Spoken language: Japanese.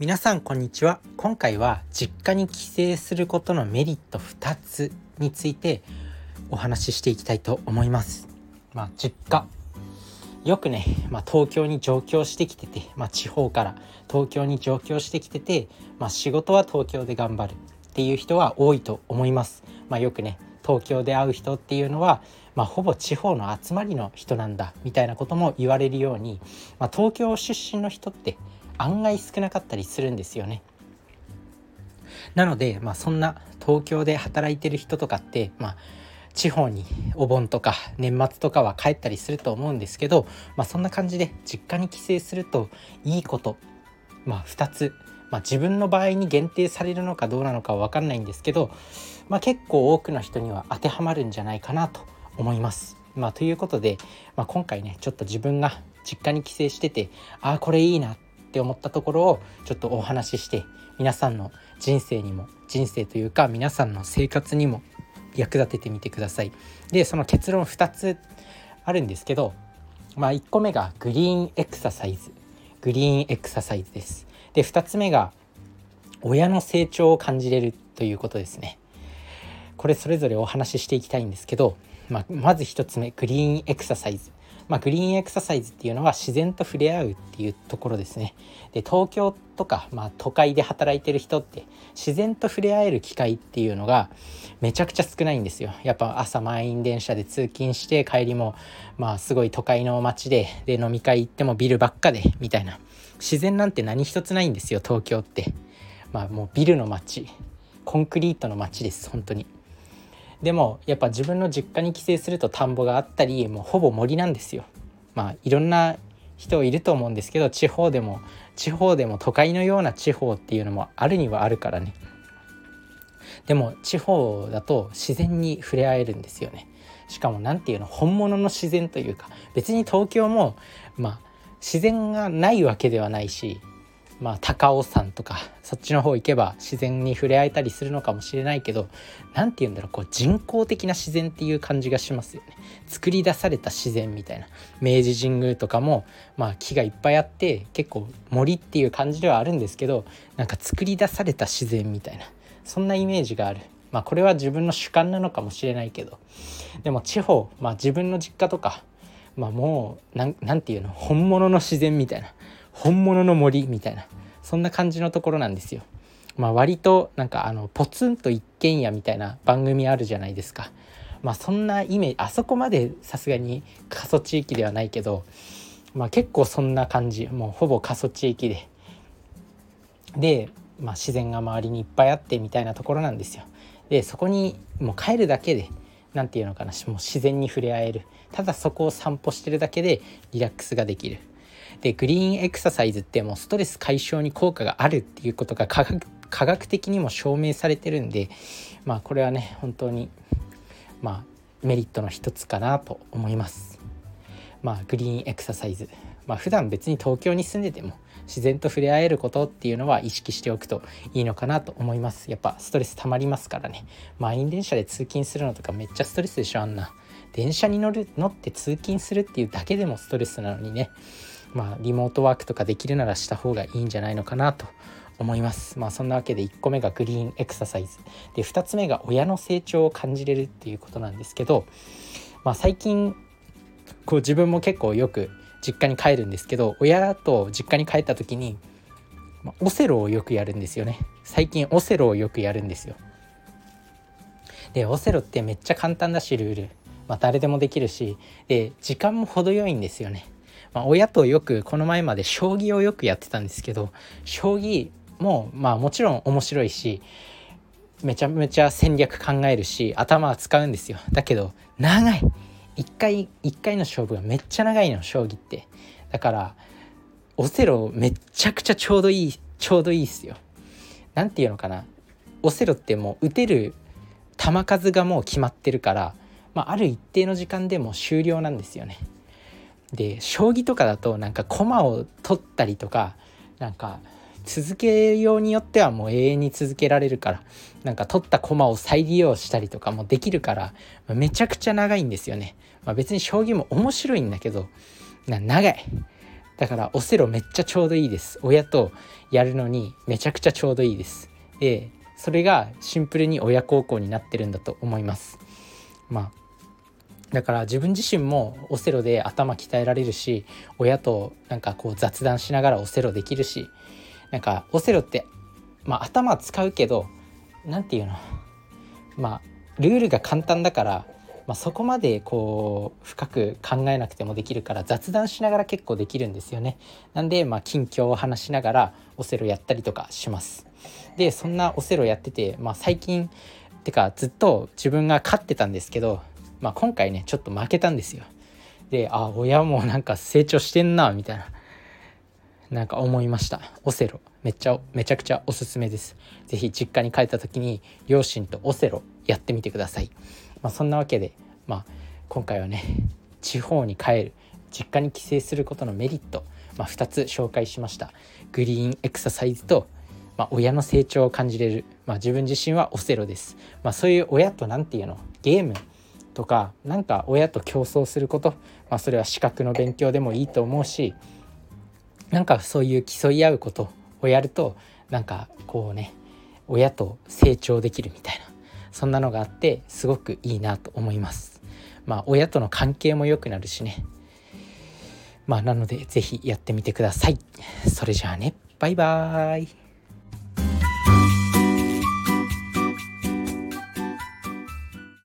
皆さんこんにちは。今回は実家に帰省することのメリット2つについてお話ししていきたいと思います。まあ実家。よくね、まあ、東京に上京してきてて、まあ、地方から東京に上京してきてて、まあ、仕事は東京で頑張るっていう人は多いと思います、まあ、よくね東京で会う人っていうのは、まあ、ほぼ地方の集まりの人なんだみたいなことも言われるように、まあ、東京出身の人って案外少なかったりするんですよね。なので、まあ、そんな東京で働いてる人とかって、まあ、地方にお盆とか年末とかは帰ったりすると思うんですけど、まあ、そんな感じで実家に帰省するといいこと、まあ、2つ、まあ、自分の場合に限定されるのかどうなのかは分かんないんですけど、まあ、結構多くの人には当てはまるんじゃないかなと思います。まあ、ということで、まあ、今回ねちょっと自分が実家に帰省しててああこれいいなってって思ったところをちょっとお話しして皆さんの人生にも人生というか皆さんの生活にも役立ててみてください。でその結論2つあるんですけど、まあ、1個目がグリーンエクササイズグリーンエクササイズです。で2つ目が親の成長を感じれるということですね。これそれぞれお話ししていきたいんですけど、まあ、まず1つ目グリーンエクササイズまあ、グリーンエクササイズっていうのは自然と触れ合うっていうところですね。で東京とか、まあ、都会で働いてる人って自然と触れ合える機会っていうのがめちゃくちゃ少ないんですよ。やっぱ朝満員電車で通勤して帰りもまあすごい都会の街でで飲み会行ってもビルばっかでみたいな自然なんて何一つないんですよ東京って。まあもうビルの街コンクリートの街です本当に。でもやっぱ自分の実家に帰省すると田んぼがあったりもうほぼ森なんですよ。まあいろんな人いると思うんですけど地方でも地方でも都会のような地方っていうのもあるにはあるからねでも地方だと自然に触れ合えるんですよねしかも何ていうの本物の自然というか別に東京もまあ自然がないわけではないしまあ、高尾山とかそっちの方行けば自然に触れ合えたりするのかもしれないけど何て言うんだろうこう人工的な自然っていう感じがしますよね。作り出された自然みたいな明治神宮とかも、まあ、木がいっぱいあって結構森っていう感じではあるんですけどなんか作り出された自然みたいなそんなイメージがある。まあこれは自分の主観なのかもしれないけど。でも地方、まあ、自分の実家とか、まあ、もう何て言うの本物の自然みたいな。本物の森みたいなそんな感じのところなんですよ。まあ、割となんかあのポツンと一軒家みたいな番組あるじゃないですか。まあそんなイメージあそこまでさすがに過疎地域ではないけど、まあ、結構そんな感じもうほぼ過疎地域でで、まあ、自然が周りにいっぱいあってみたいなところなんですよ。でそこにもう帰るだけで何て言うのかなもう自然に触れ合えるただそこを散歩してるだけでリラックスができるでグリーンエクササイズってもうストレス解消に効果があるっていうことが科学科学的にも証明されてるんでまあこれはね本当にまあメリットの一つかなと思います。まあグリーンエクササイズまあ普段別に東京に住んでても自然と触れ合えることっていうのは意識しておくといいのかなと思います。やっぱストレス溜まりますからね。満員電車で通勤するのとかめっちゃストレスでしょあんな。電車に乗る乗って通勤するっていうだけでもストレスなのにね。まあ、リモートワークとかできるならした方がいいんじゃないのかなと思います。まあそんなわけで1個目がグリーンエクササイズで2つ目が親の成長を感じれるっていうことなんですけど、まあ、最近こう自分も結構よく実家に帰るんですけど親と実家に帰った時に、まあ、オセロをよくやるんですよね最近オセロをよくやるんですよ。でオセロってめっちゃ簡単だしルール、まあ、誰でもできるしで時間も程よいんですよね。まあ、親とよくこの前まで将棋をよくやってたんですけど将棋もまあもちろん面白いしめちゃめちゃ戦略考えるし頭は使うんですよ。だけど長い。一回一回の勝負がめっちゃ長いの将棋って。だからオセロめっちゃくちゃちょうどいいちょうどいいっすよ。何て言うのかな。オセロってもう打てる球数がもう決まってるから、まあ、ある一定の時間でも終了なんですよね。で将棋とかだとなんか駒を取ったりとかなんか続けようによってはもう永遠に続けられるからなんか取った駒を再利用したりとかもできるからめちゃくちゃ長いんですよね、まあ、別に将棋も面白いんだけど長い。だからオセロめっちゃちょうどいいです。親とやるのにめちゃくちゃちょうどいいです。でそれがシンプルに親孝行になってるんだと思います。まあだから自分自身もオセロで頭鍛えられるし親となんかこう雑談しながらオセロできるしなんかオセロってまあ頭使うけど何て言うの？まあルールが簡単だからまあ、そこまでこう深く考えなくてもできるから雑談しながら結構できるんですよね。なんでまあ近況を話しながらオセロやったりとかします。でそんなオセロやってて、まあ、最近ってかずっと自分が勝ってたんですけど、まあ、今回ねちょっと負けたんですよ。であ親もなんか成長してんなみたいな。なんか思いました。オセロ。めっちゃめちゃくちゃおすすめです。是非実家に帰った時に両親とオセロやってみてください。まあ、そんなわけで、まあ、今回はね地方に帰る実家に帰省することのメリット、まあ、2つ紹介しました。グリーンエクササイズと、まあ、親の成長を感じれる、まあ、自分自身はオセロです、まあ、そういう親と何て言うの？ゲームとかなんか親と競争すること、まあ、それは資格の勉強でもいいと思うしなんかそういう競い合うことをやるとなんかこうね親と成長できるみたいなそんなのがあってすごくいいなと思います。まあ親との関係も良くなるしね。まあなので是非やってみてください。それじゃあね。バイバーイ。